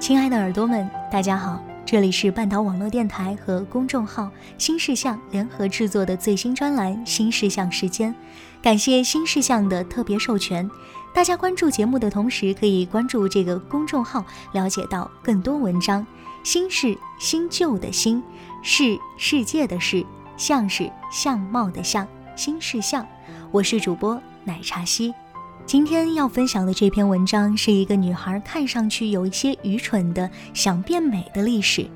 亲爱的耳朵们，大家好，这里是半岛网络电台和公众号“新事项”联合制作的最新专栏《新事项时间》，感谢新事项的特别授权。大家关注节目的同时，可以关注这个公众号，了解到更多文章。新是新旧的“新”，是世界的“是”，相是相貌的“相”，新事项。我是主播奶茶西。今天要分享的这篇文章是一个女孩看上去有一些愚蠢的想变美的历史，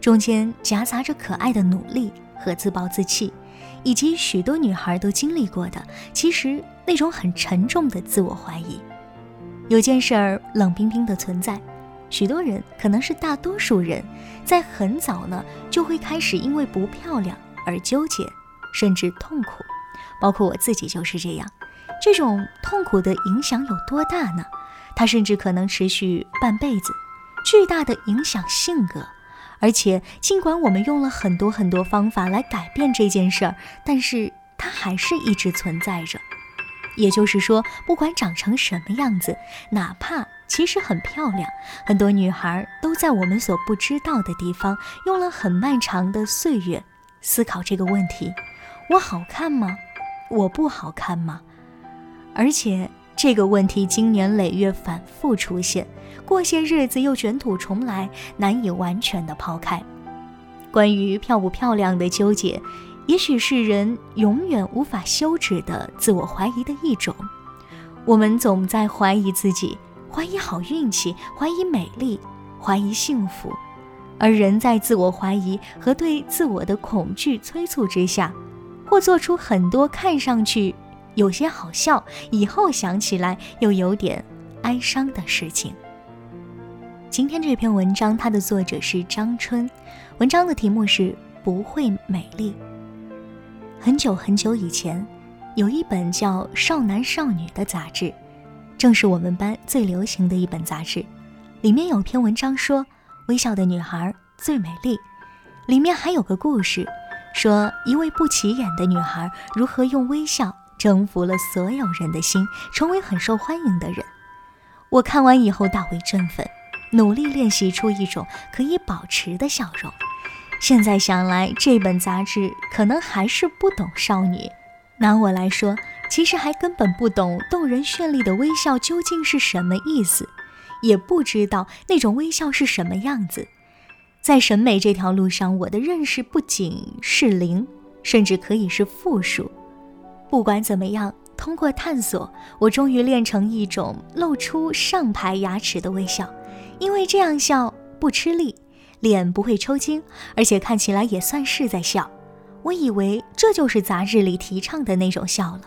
中间夹杂着可爱的努力和自暴自弃，以及许多女孩都经历过的其实那种很沉重的自我怀疑。有件事儿冷冰冰的存在，许多人可能是大多数人，在很早呢就会开始因为不漂亮而纠结，甚至痛苦，包括我自己就是这样。这种痛苦的影响有多大呢？它甚至可能持续半辈子，巨大的影响性格。而且，尽管我们用了很多很多方法来改变这件事儿，但是它还是一直存在着。也就是说，不管长成什么样子，哪怕其实很漂亮，很多女孩都在我们所不知道的地方用了很漫长的岁月思考这个问题：我好看吗？我不好看吗？而且这个问题经年累月反复出现，过些日子又卷土重来，难以完全的抛开。关于漂不漂亮的纠结，也许是人永远无法休止的自我怀疑的一种。我们总在怀疑自己，怀疑好运气，怀疑美丽，怀疑幸福。而人在自我怀疑和对自我的恐惧催促之下，或做出很多看上去。有些好笑，以后想起来又有点哀伤的事情。今天这篇文章，它的作者是张春，文章的题目是《不会美丽》。很久很久以前，有一本叫《少男少女》的杂志，正是我们班最流行的一本杂志。里面有篇文章说，微笑的女孩最美丽。里面还有个故事，说一位不起眼的女孩如何用微笑。征服了所有人的心，成为很受欢迎的人。我看完以后大为振奋，努力练习出一种可以保持的笑容。现在想来，这本杂志可能还是不懂少女。拿我来说，其实还根本不懂动人绚丽的微笑究竟是什么意思，也不知道那种微笑是什么样子。在审美这条路上，我的认识不仅是零，甚至可以是负数。不管怎么样，通过探索，我终于练成一种露出上排牙齿的微笑，因为这样笑不吃力，脸不会抽筋，而且看起来也算是在笑。我以为这就是杂志里提倡的那种笑了，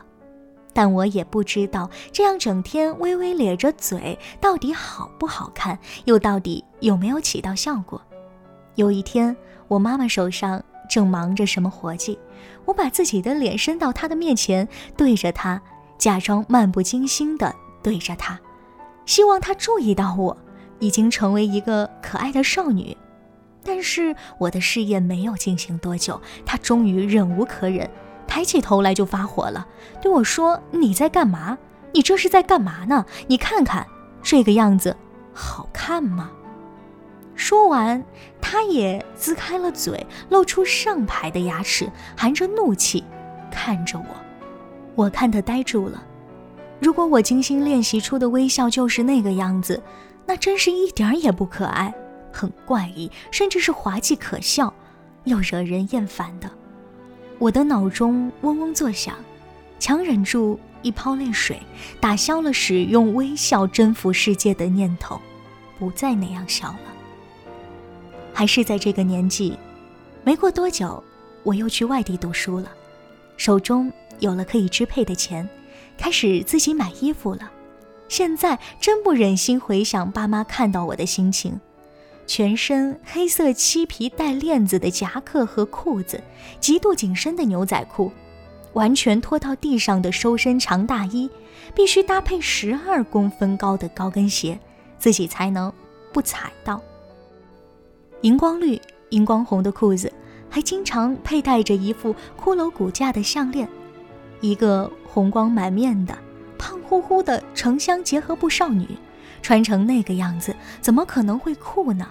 但我也不知道这样整天微微咧着嘴到底好不好看，又到底有没有起到效果。有一天，我妈妈手上。正忙着什么活计，我把自己的脸伸到他的面前，对着他，假装漫不经心地对着他，希望他注意到我已经成为一个可爱的少女。但是我的试验没有进行多久，他终于忍无可忍，抬起头来就发火了，对我说：“你在干嘛？你这是在干嘛呢？你看看这个样子，好看吗？”说完，他也呲开了嘴，露出上排的牙齿，含着怒气看着我。我看他呆住了。如果我精心练习出的微笑就是那个样子，那真是一点儿也不可爱，很怪异，甚至是滑稽可笑，又惹人厌烦的。我的脑中嗡嗡作响，强忍住一泡泪水，打消了使用微笑征服世界的念头，不再那样笑了。还是在这个年纪，没过多久，我又去外地读书了，手中有了可以支配的钱，开始自己买衣服了。现在真不忍心回想爸妈看到我的心情，全身黑色漆皮带链子的夹克和裤子，极度紧身的牛仔裤，完全拖到地上的收身长大衣，必须搭配十二公分高的高跟鞋，自己才能不踩到。荧光绿、荧光红的裤子，还经常佩戴着一副骷髅骨架的项链，一个红光满面的、胖乎乎的城乡结合部少女，穿成那个样子，怎么可能会酷呢？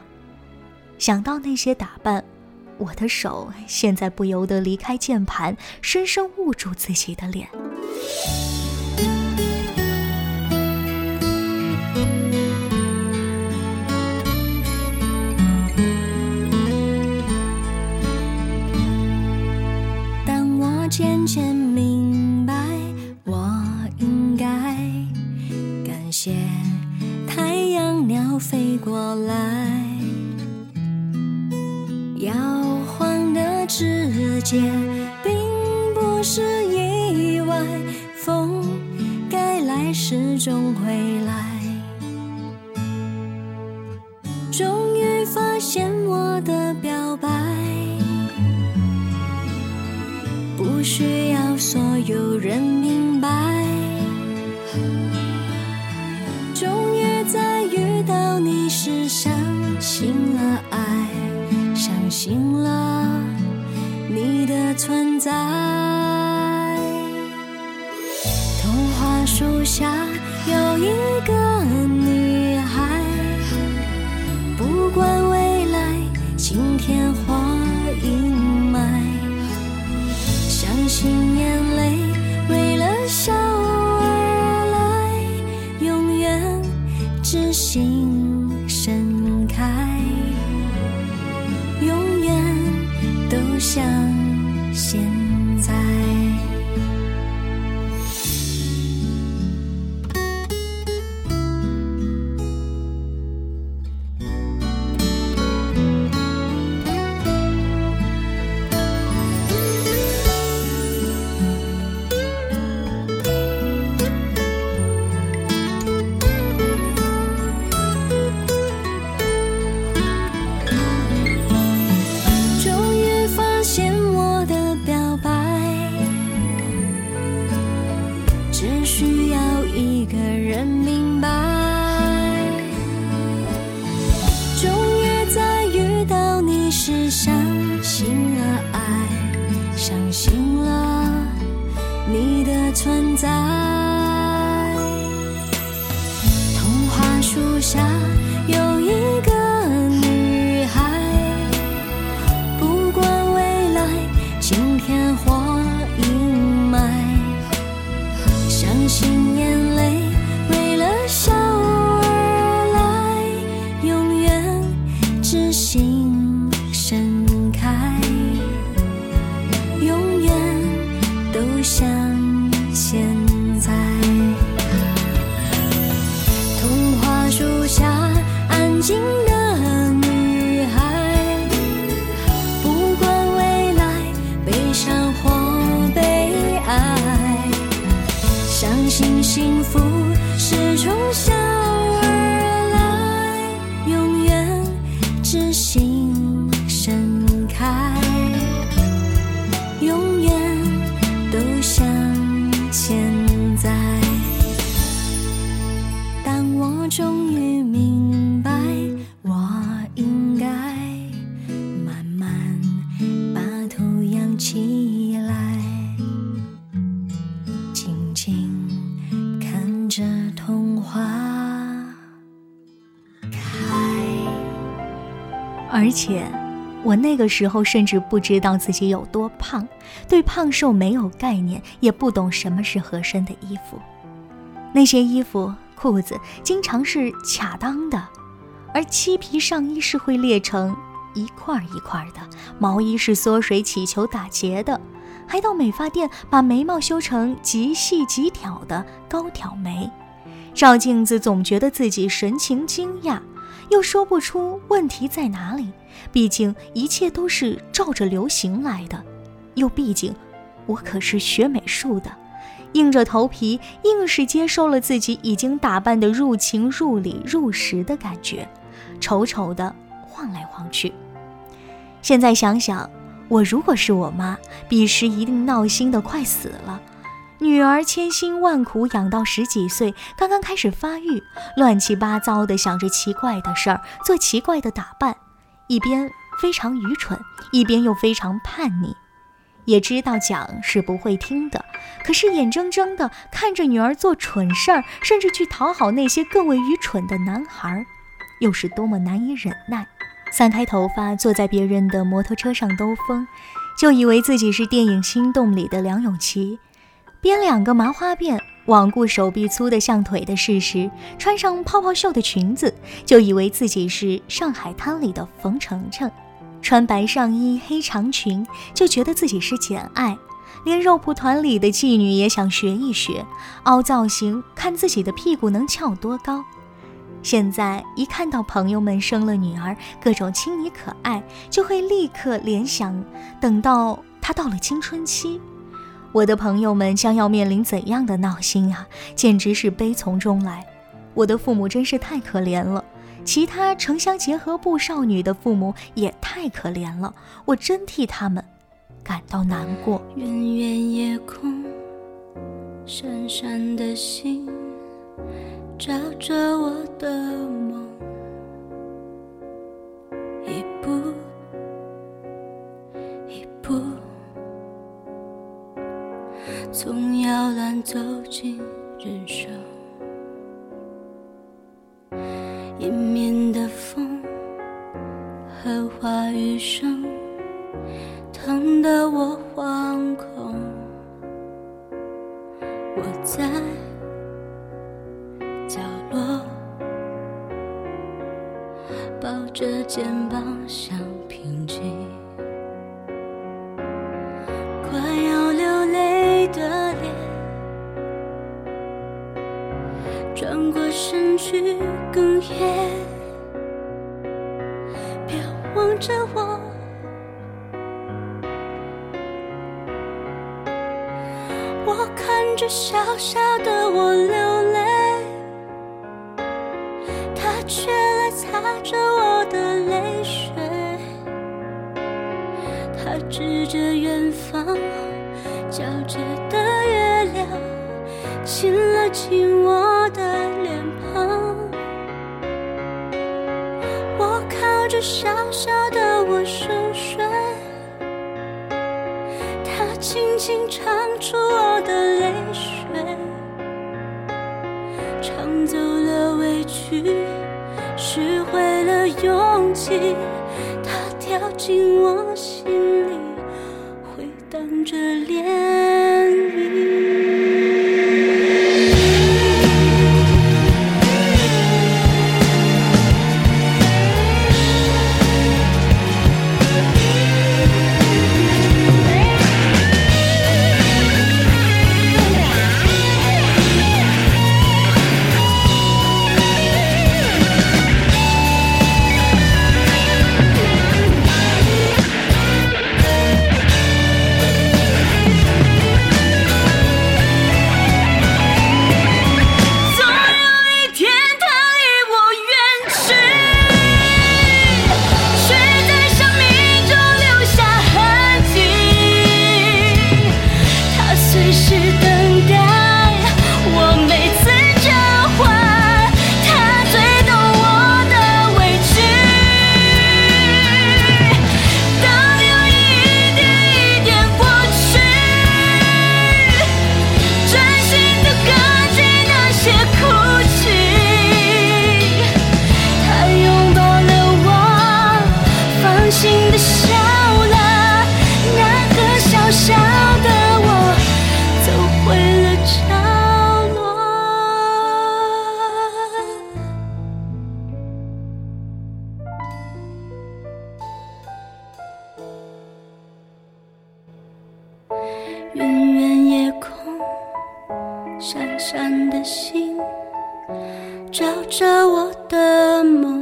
想到那些打扮，我的手现在不由得离开键盘，深深捂住自己的脸。渐渐明白，我应该感谢太阳鸟飞过来。摇晃的指尖，并不是有人明白，终于在遇到你时相信了爱，相信了你的存在。童话树下有一个相现而且我那个时候甚至不知道自己有多胖，对胖瘦没有概念，也不懂什么是合身的衣服。那些衣服、裤子经常是卡裆的，而漆皮上衣是会裂成一块一块的，毛衣是缩水起球打结的。还到美发店把眉毛修成极细极挑的高挑眉，照镜子总觉得自己神情惊讶，又说不出问题在哪里。毕竟一切都是照着流行来的，又毕竟我可是学美术的，硬着头皮硬是接受了自己已经打扮的入情入理入时的感觉，丑丑的晃来晃去。现在想想。我如果是我妈，彼时一定闹心的快死了。女儿千辛万苦养到十几岁，刚刚开始发育，乱七八糟的想着奇怪的事儿，做奇怪的打扮，一边非常愚蠢，一边又非常叛逆。也知道讲是不会听的，可是眼睁睁的看着女儿做蠢事儿，甚至去讨好那些更为愚蠢的男孩，又是多么难以忍耐。散开头发，坐在别人的摩托车上兜风，就以为自己是电影《心动》里的梁咏琪，编两个麻花辫，罔顾手臂粗的像腿的事实，穿上泡泡袖的裙子，就以为自己是上海滩里的冯程程。穿白上衣、黑长裙，就觉得自己是简爱；连肉蒲团里的妓女也想学一学，凹造型，看自己的屁股能翘多高。现在一看到朋友们生了女儿，各种亲昵可爱，就会立刻联想，等到她到了青春期，我的朋友们将要面临怎样的闹心啊！简直是悲从中来。我的父母真是太可怜了。其他城乡结合部少女的父母也太可怜了，我真替他们感到难过。远远夜空，闪闪的星，照着我的梦。他指着远方皎洁的月亮，亲了亲我的脸庞。我靠着小小的我熟睡，他轻轻唱出我的泪水，唱走了委屈，拾回了勇气，他跳进我心，着脸的梦。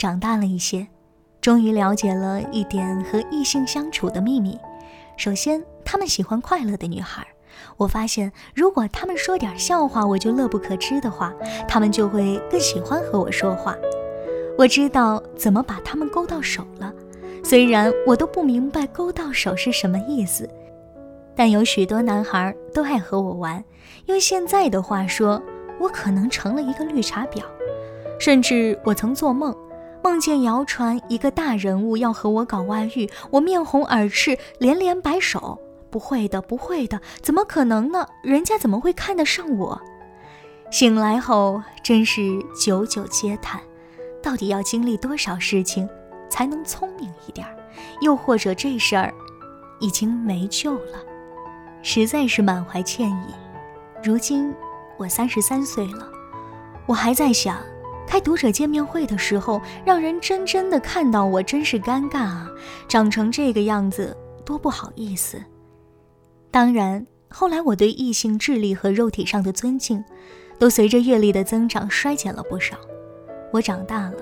长大了一些，终于了解了一点和异性相处的秘密。首先，他们喜欢快乐的女孩。我发现，如果他们说点笑话，我就乐不可支的话，他们就会更喜欢和我说话。我知道怎么把他们勾到手了，虽然我都不明白勾到手是什么意思，但有许多男孩都爱和我玩。用现在的话说，我可能成了一个绿茶婊。甚至我曾做梦，梦见谣传一个大人物要和我搞外遇，我面红耳赤，连连摆手。不会的，不会的，怎么可能呢？人家怎么会看得上我？醒来后真是久久嗟叹，到底要经历多少事情才能聪明一点？又或者这事儿已经没救了？实在是满怀歉意。如今我三十三岁了，我还在想，开读者见面会的时候，让人真真的看到我，真是尴尬啊！长成这个样子，多不好意思。当然，后来我对异性智力和肉体上的尊敬，都随着阅历的增长衰减了不少。我长大了，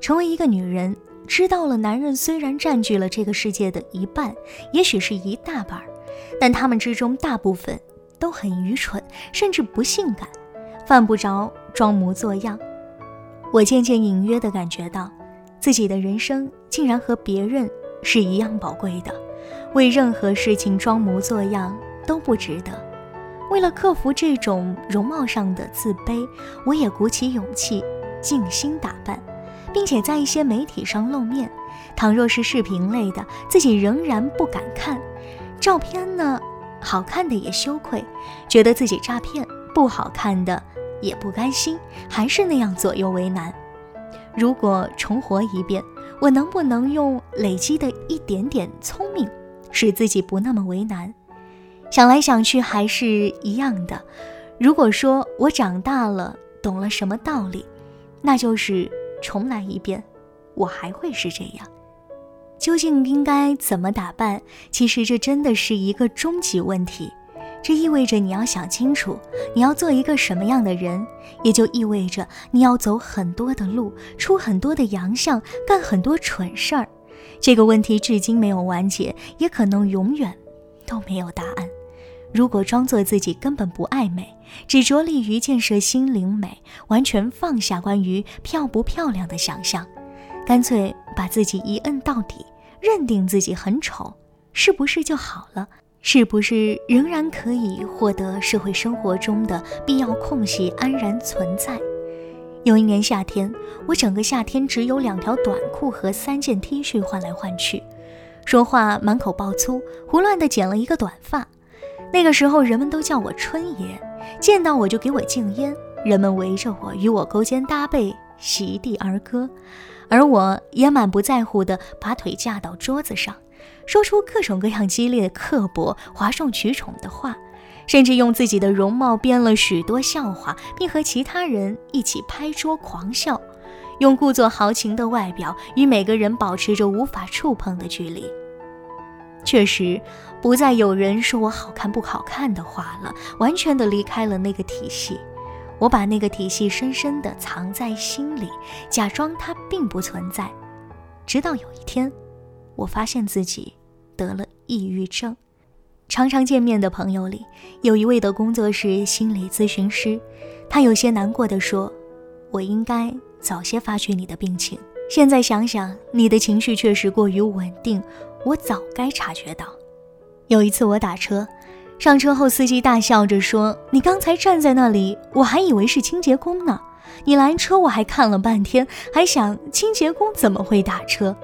成为一个女人，知道了男人虽然占据了这个世界的一半，也许是一大半，但他们之中大部分都很愚蠢，甚至不性感，犯不着装模作样。我渐渐隐约地感觉到，自己的人生竟然和别人是一样宝贵的。为任何事情装模作样都不值得。为了克服这种容貌上的自卑，我也鼓起勇气静心打扮，并且在一些媒体上露面。倘若是视频类的，自己仍然不敢看；照片呢，好看的也羞愧，觉得自己诈骗；不好看的也不甘心，还是那样左右为难。如果重活一遍，我能不能用累积的一点点聪明？使自己不那么为难，想来想去还是一样的。如果说我长大了，懂了什么道理，那就是重来一遍，我还会是这样。究竟应该怎么打扮？其实这真的是一个终极问题。这意味着你要想清楚，你要做一个什么样的人，也就意味着你要走很多的路，出很多的洋相，干很多蠢事儿。这个问题至今没有完结，也可能永远都没有答案。如果装作自己根本不爱美，只着力于建设心灵美，完全放下关于漂不漂亮的想象，干脆把自己一摁到底，认定自己很丑，是不是就好了？是不是仍然可以获得社会生活中的必要空隙，安然存在？有一年夏天，我整个夏天只有两条短裤和三件 T 恤换来换去，说话满口爆粗，胡乱地剪了一个短发。那个时候，人们都叫我春爷，见到我就给我敬烟，人们围着我与我勾肩搭背，席地而歌，而我也满不在乎地把腿架到桌子上，说出各种各样激烈的、刻薄、哗众取宠的话。甚至用自己的容貌编了许多笑话，并和其他人一起拍桌狂笑，用故作豪情的外表与每个人保持着无法触碰的距离。确实，不再有人说我好看不好看的话了，完全的离开了那个体系。我把那个体系深深的藏在心里，假装它并不存在。直到有一天，我发现自己得了抑郁症。常常见面的朋友里，有一位的工作是心理咨询师，他有些难过的说：“我应该早些发觉你的病情。现在想想，你的情绪确实过于稳定，我早该察觉到。”有一次我打车，上车后司机大笑着说：“你刚才站在那里，我还以为是清洁工呢。你拦车我还看了半天，还想清洁工怎么会打车。”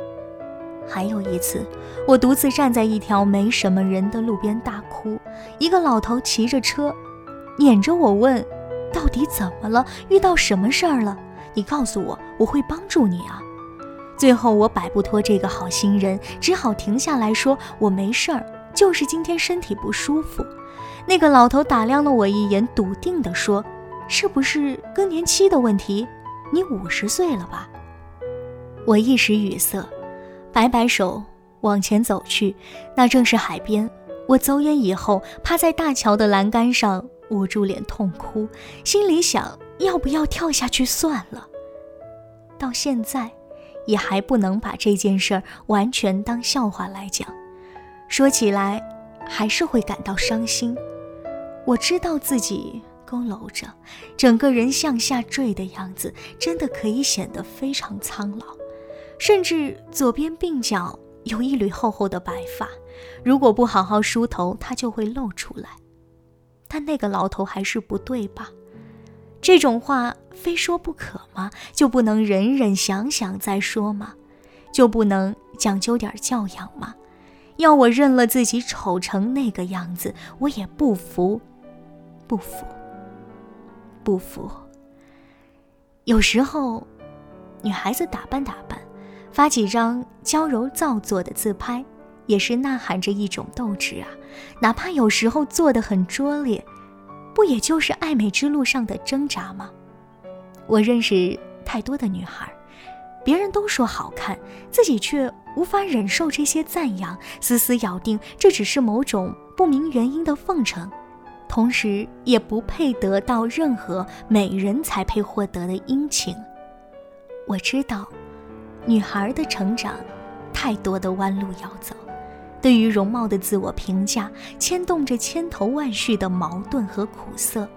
还有一次，我独自站在一条没什么人的路边大哭。一个老头骑着车，撵着我问：“到底怎么了？遇到什么事儿了？你告诉我，我会帮助你啊。”最后我摆不脱这个好心人，只好停下来说：“我没事儿，就是今天身体不舒服。”那个老头打量了我一眼，笃定地说：“是不是更年期的问题？你五十岁了吧？”我一时语塞。摆摆手，往前走去，那正是海边。我走远以后，趴在大桥的栏杆上，捂住脸痛哭，心里想：要不要跳下去算了？到现在，也还不能把这件事儿完全当笑话来讲。说起来，还是会感到伤心。我知道自己佝偻着，整个人向下坠的样子，真的可以显得非常苍老，甚至左边鬓角有一缕厚厚的白发，如果不好好梳头，它就会露出来。但那个老头还是不对吧？这种话非说不可吗？就不能忍忍想想再说吗？就不能讲究点教养吗？要我认了自己丑成那个样子，我也不服，不服，不服。有时候，女孩子打扮打扮，发几张娇柔造作的自拍，也是呐喊着一种斗志啊！哪怕有时候做的很拙劣，不也就是爱美之路上的挣扎吗？我认识太多的女孩。别人都说好看，自己却无法忍受这些赞扬，死死咬定这只是某种不明原因的奉承，同时也不配得到任何美人才配获得的殷勤。我知道，女孩的成长，太多的弯路要走，对于容貌的自我评价，牵动着千头万绪的矛盾和苦涩。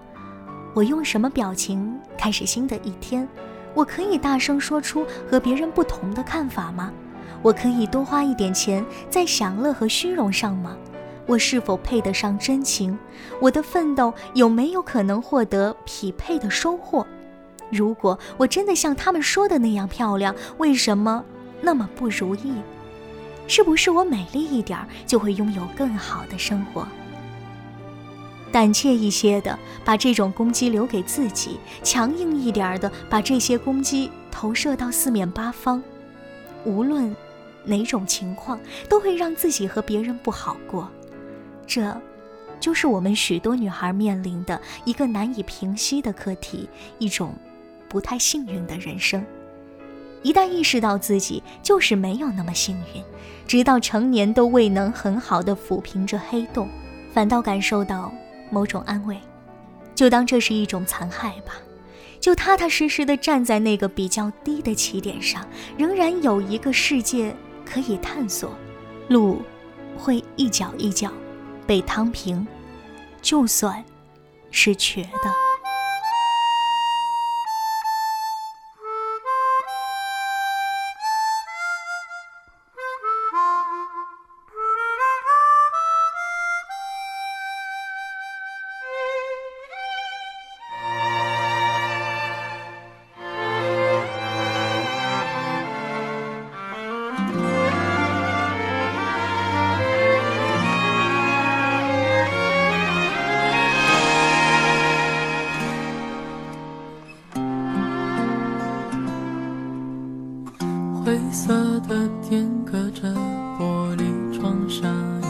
我用什么表情开始新的一天？我可以大声说出和别人不同的看法吗？我可以多花一点钱在享乐和虚荣上吗？我是否配得上真情？我的奋斗有没有可能获得匹配的收获？如果我真的像他们说的那样漂亮，为什么那么不如意？是不是我美丽一点就会拥有更好的生活？胆怯一些的，把这种攻击留给自己；强硬一点的，把这些攻击投射到四面八方。无论哪种情况，都会让自己和别人不好过。这，就是我们许多女孩面临的一个难以平息的课题，一种不太幸运的人生。一旦意识到自己就是没有那么幸运，直到成年都未能很好的抚平这黑洞，反倒感受到。某种安慰，就当这是一种残害吧，就踏踏实实的站在那个比较低的起点上，仍然有一个世界可以探索，路会一脚一脚被趟平，就算是瘸的。灰色的天隔着玻璃窗下雨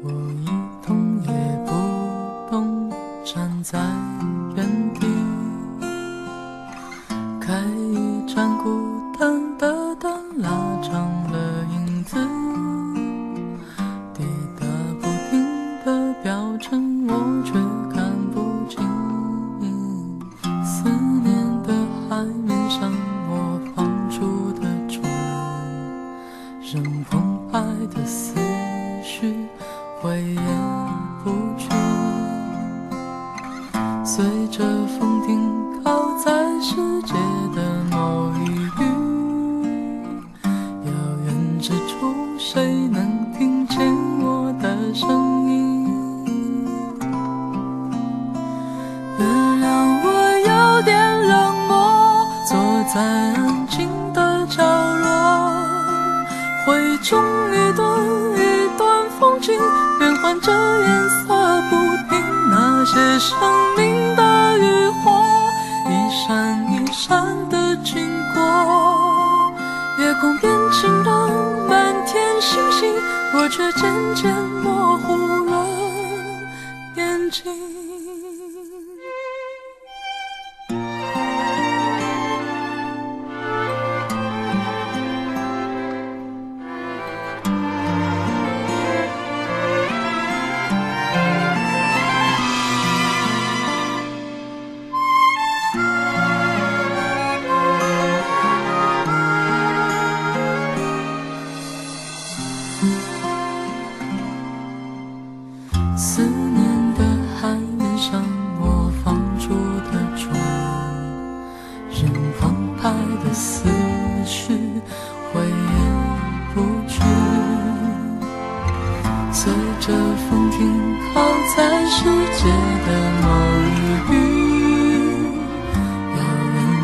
我一动也不动站在这颜色不停，那些生命的余火，一闪一闪的经过，月空变晴朗满天星星，我却渐渐模糊了眼睛。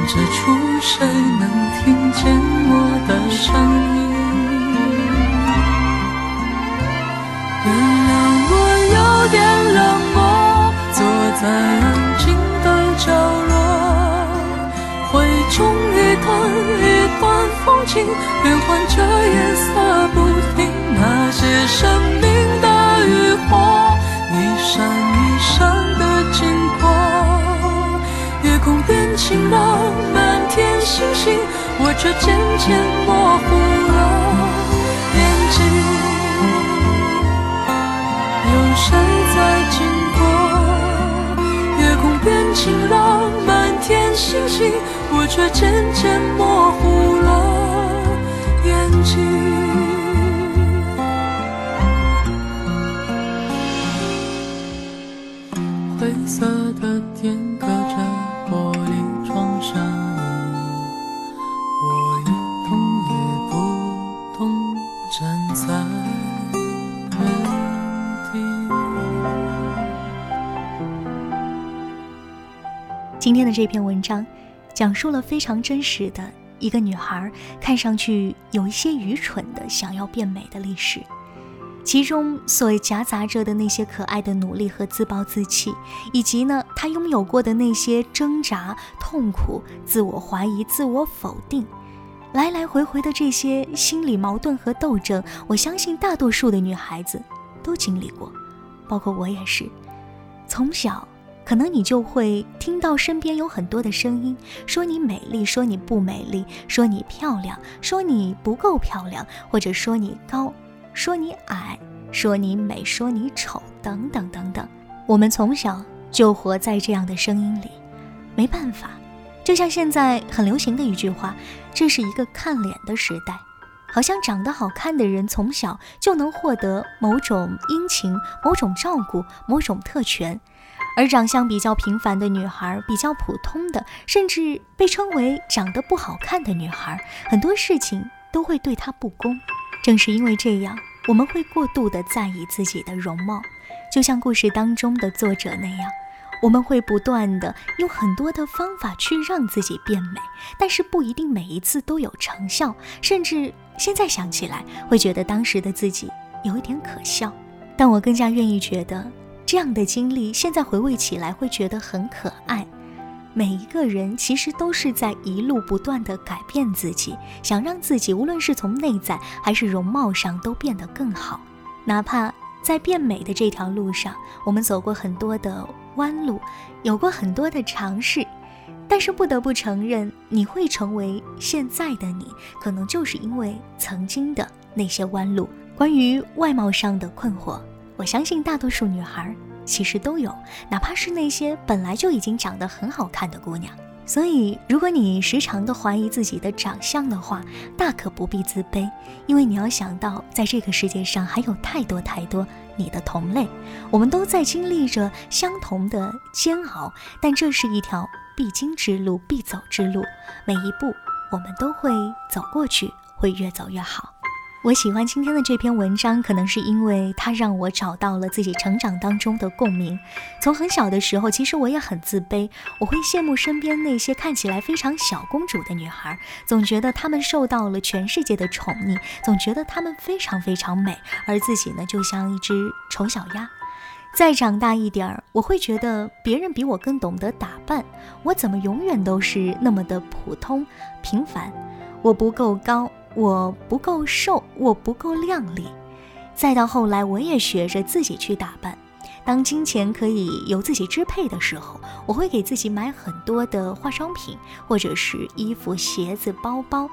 远之处，谁能听见我的声音？原谅我有点冷漠，坐在安静的角落，回中一段一段风景，变换着颜色不停。那些生命的渔火，一闪夜空变晴朗，满天星星，我却渐渐模糊了眼睛。有谁在经过？夜空变晴朗，满天星星，我却渐渐模糊了眼睛。灰色的天站在原地。今天的这篇文章，讲述了非常真实的一个女孩看上去有一些愚蠢的想要变美的历史，其中所夹杂着的那些可爱的努力和自暴自弃，以及呢她拥有过的那些挣扎、痛苦、自我怀疑、自我否定，来来回回的这些心理矛盾和斗争，我相信大多数的女孩子都经历过，包括我也是，从小。可能你就会听到身边有很多的声音，说你美丽，说你不美丽，说你漂亮，说你不够漂亮，或者说你高，说你矮，说你美，说你丑，等等等等。我们从小就活在这样的声音里，没办法。就像现在很流行的一句话，这是一个看脸的时代，好像长得好看的人从小就能获得某种殷勤、某种照顾、某种特权。而长相比较平凡的女孩，比较普通的，甚至被称为长得不好看的女孩，很多事情都会对她不公。正是因为这样，我们会过度的在意自己的容貌，就像故事当中的作者那样，我们会不断的用很多的方法去让自己变美，但是不一定每一次都有成效，甚至现在想起来会觉得当时的自己有一点可笑。但我更加愿意觉得。这样的经历，现在回味起来会觉得很可爱。每一个人其实都是在一路不断的改变自己，想让自己无论是从内在还是容貌上都变得更好。哪怕在变美的这条路上，我们走过很多的弯路，有过很多的尝试，但是不得不承认，你会成为现在的你，可能就是因为曾经的那些弯路。关于外貌上的困惑。我相信大多数女孩其实都有，哪怕是那些本来就已经长得很好看的姑娘。所以，如果你时常的怀疑自己的长相的话，大可不必自卑，因为你要想到，在这个世界上还有太多太多你的同类，我们都在经历着相同的煎熬，但这是一条必经之路、必走之路，每一步我们都会走过去，会越走越好。我喜欢今天的这篇文章，可能是因为它让我找到了自己成长当中的共鸣。从很小的时候，其实我也很自卑，我会羡慕身边那些看起来非常小公主的女孩，总觉得她们受到了全世界的宠溺，总觉得她们非常非常美，而自己呢，就像一只丑小鸭。再长大一点儿，我会觉得别人比我更懂得打扮，我怎么永远都是那么的普通平凡？我不够高。我不够瘦，我不够靓丽。再到后来，我也学着自己去打扮。当金钱可以由自己支配的时候，我会给自己买很多的化妆品，或者是衣服、鞋子、包包。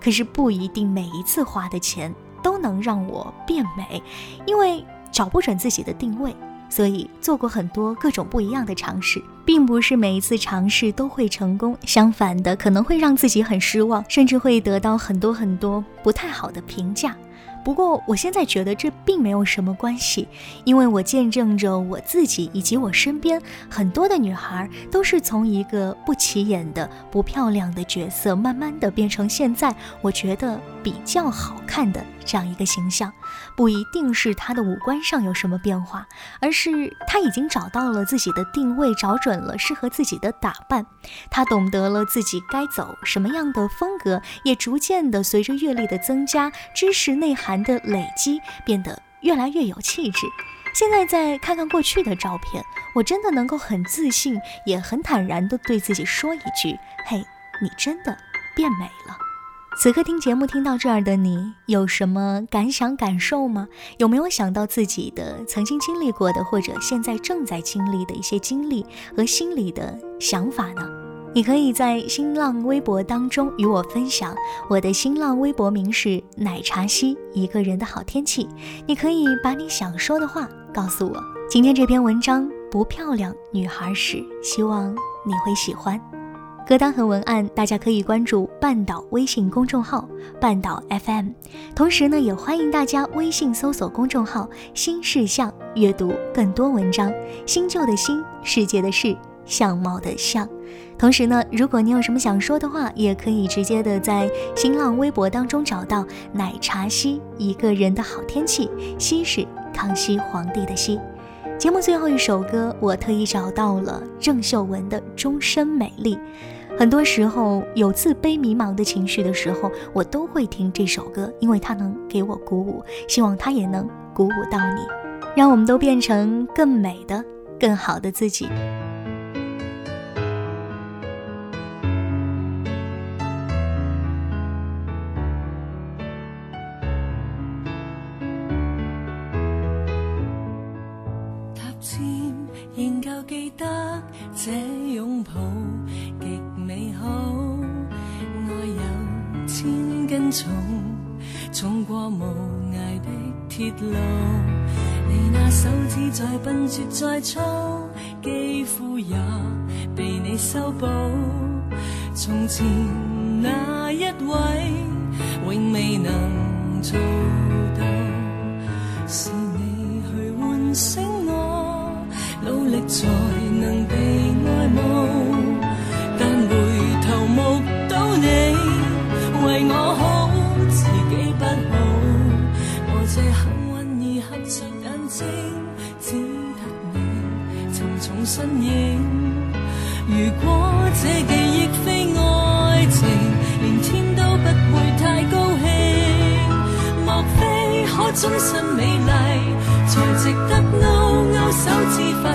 可是不一定每一次花的钱都能让我变美，因为找不准自己的定位。所以做过很多各种不一样的尝试，并不是每一次尝试都会成功，相反的可能会让自己很失望，甚至会得到很多很多不太好的评价。不过我现在觉得这并没有什么关系，因为我见证着我自己以及我身边很多的女孩都是从一个不起眼的、不漂亮的角色，慢慢的变成现在我觉得比较好看的这样一个形象。不一定是她的五官上有什么变化，而是她已经找到了自己的定位，找准了适合自己的打扮，她懂得了自己该走什么样的风格，也逐渐的随着阅历的增加，知识内涵的累积，变得越来越有气质。现在再看看过去的照片，我真的能够很自信，也很坦然的对自己说一句：“嘿，你真的变美了。”此刻听节目听到这儿的你，有什么感想感受吗？有没有想到自己的曾经经历过的，或者现在正在经历的一些经历和心里的想法呢？你可以在新浪微博当中与我分享。我的新浪微博名是奶茶西一个人的好天气。你可以把你想说的话告诉我。今天这篇文章不漂亮女孩史，希望你会喜欢。歌单和文案，大家可以关注半岛微信公众号“半岛 FM”，同时呢，也欢迎大家微信搜索公众号“新事项”，阅读更多文章。新旧的新，世界的事，相貌的相。同时呢，如果你有什么想说的话，也可以直接的在新浪微博当中找到“奶茶西一个人的好天气”，西是康熙皇帝的西。节目最后一首歌，我特意找到了郑秀文的《终身美丽》。很多时候有自卑、迷茫的情绪的时候，我都会听这首歌，因为它能给我鼓舞。希望它也能鼓舞到你，让我们都变成更美的、更好的自己。踏前仍旧记得这拥抱。重重过无涯的铁路，你那手指再笨拙再粗，肌肤也被你修补。从前那一位，永未能做到，是你去唤醒我，努力做终身美丽，才值得勾勾手指发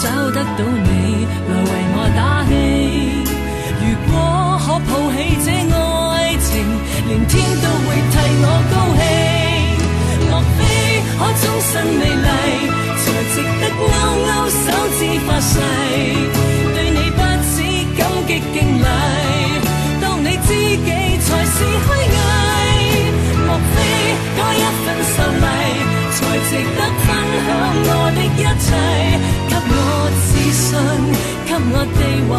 找得到你来为我打气。如果可抱起这爱情，连天都会替我高兴。莫非可终身美丽，才值得勾勾手指发誓，对你不止感激敬礼，当你知己才是虚伪。莫非多一份秀丽？才值得分享我的一切，信，给我地位，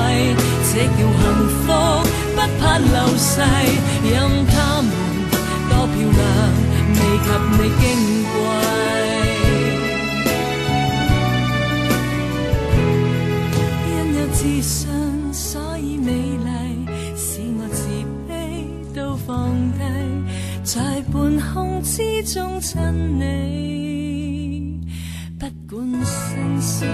这叫幸福，不怕流逝。任他们多漂亮，未及你矜贵。因有自信，所以美丽，使我自卑都放低。在半空之中亲你，不管生死。